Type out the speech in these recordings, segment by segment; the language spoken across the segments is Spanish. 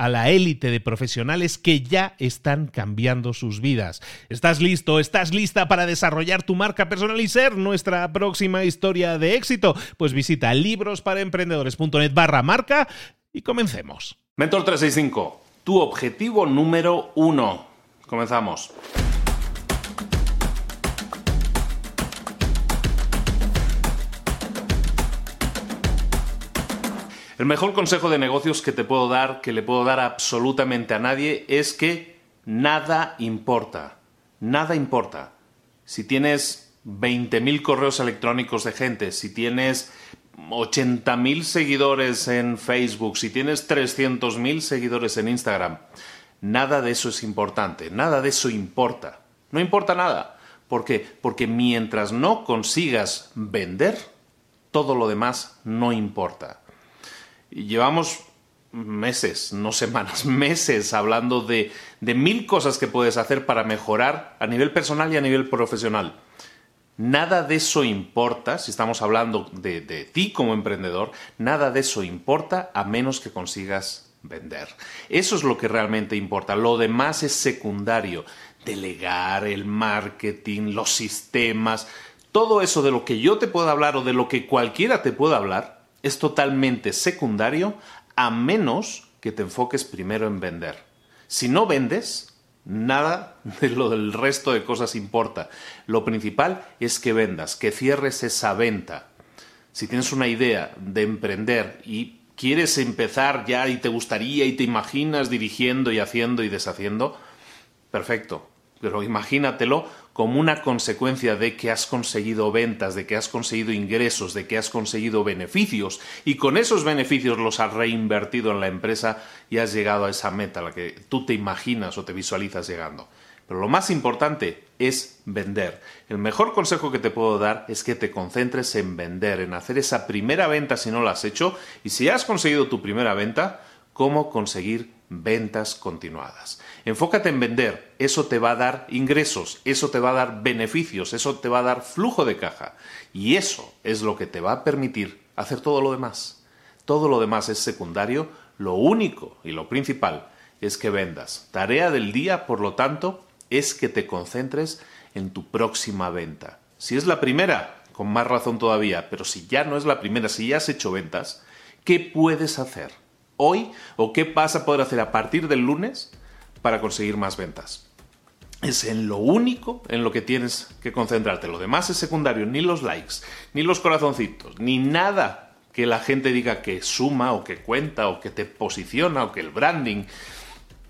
a la élite de profesionales que ya están cambiando sus vidas. ¿Estás listo? ¿Estás lista para desarrollar tu marca personal y ser nuestra próxima historia de éxito? Pues visita librosparaemprendedores.net barra marca y comencemos. Mentor 365, tu objetivo número uno. Comenzamos. El mejor consejo de negocios que te puedo dar, que le puedo dar absolutamente a nadie, es que nada importa. Nada importa. Si tienes 20.000 correos electrónicos de gente, si tienes 80.000 seguidores en Facebook, si tienes 300.000 seguidores en Instagram, nada de eso es importante, nada de eso importa. No importa nada. ¿Por qué? Porque mientras no consigas vender, todo lo demás no importa. Llevamos meses, no semanas, meses hablando de, de mil cosas que puedes hacer para mejorar a nivel personal y a nivel profesional. Nada de eso importa, si estamos hablando de, de, ti como emprendedor, nada de eso importa a menos que consigas vender. Eso es lo que realmente importa. Lo demás es secundario. Delegar, el marketing, los sistemas, todo eso de lo que yo te puedo hablar o de lo que cualquiera te pueda hablar, es totalmente secundario a menos que te enfoques primero en vender. Si no vendes, nada de lo del resto de cosas importa. Lo principal es que vendas, que cierres esa venta. Si tienes una idea de emprender y quieres empezar ya y te gustaría y te imaginas dirigiendo y haciendo y deshaciendo, perfecto. Pero imagínatelo como una consecuencia de que has conseguido ventas, de que has conseguido ingresos, de que has conseguido beneficios y con esos beneficios los has reinvertido en la empresa y has llegado a esa meta a la que tú te imaginas o te visualizas llegando. Pero lo más importante es vender. El mejor consejo que te puedo dar es que te concentres en vender, en hacer esa primera venta si no la has hecho y si has conseguido tu primera venta, cómo conseguir ventas continuadas. Enfócate en vender, eso te va a dar ingresos, eso te va a dar beneficios, eso te va a dar flujo de caja y eso es lo que te va a permitir hacer todo lo demás. Todo lo demás es secundario, lo único y lo principal es que vendas. Tarea del día, por lo tanto, es que te concentres en tu próxima venta. Si es la primera, con más razón todavía, pero si ya no es la primera, si ya has hecho ventas, ¿qué puedes hacer? Hoy o qué vas a poder hacer a partir del lunes para conseguir más ventas. Es en lo único en lo que tienes que concentrarte. Lo demás es secundario, ni los likes, ni los corazoncitos, ni nada que la gente diga que suma o que cuenta o que te posiciona o que el branding.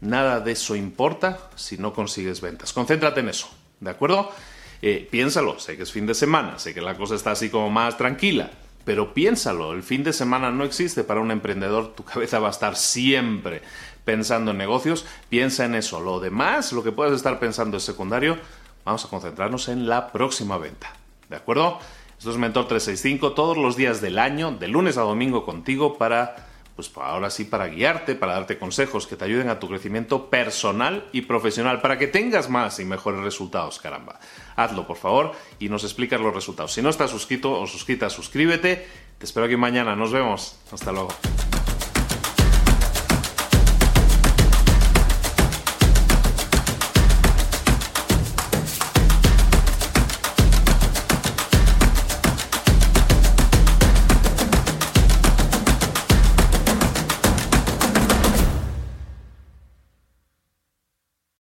Nada de eso importa si no consigues ventas. Concéntrate en eso, ¿de acuerdo? Eh, piénsalo, sé que es fin de semana, sé que la cosa está así como más tranquila, pero piénsalo, el fin de semana no existe para un emprendedor, tu cabeza va a estar siempre pensando en negocios, piensa en eso. Lo demás, lo que puedas estar pensando es secundario, vamos a concentrarnos en la próxima venta. ¿De acuerdo? Esto es Mentor 365 todos los días del año, de lunes a domingo contigo para pues ahora sí para guiarte, para darte consejos que te ayuden a tu crecimiento personal y profesional, para que tengas más y mejores resultados, caramba. Hazlo, por favor, y nos explicas los resultados. Si no estás suscrito o suscrita, suscríbete. Te espero aquí mañana. Nos vemos. Hasta luego.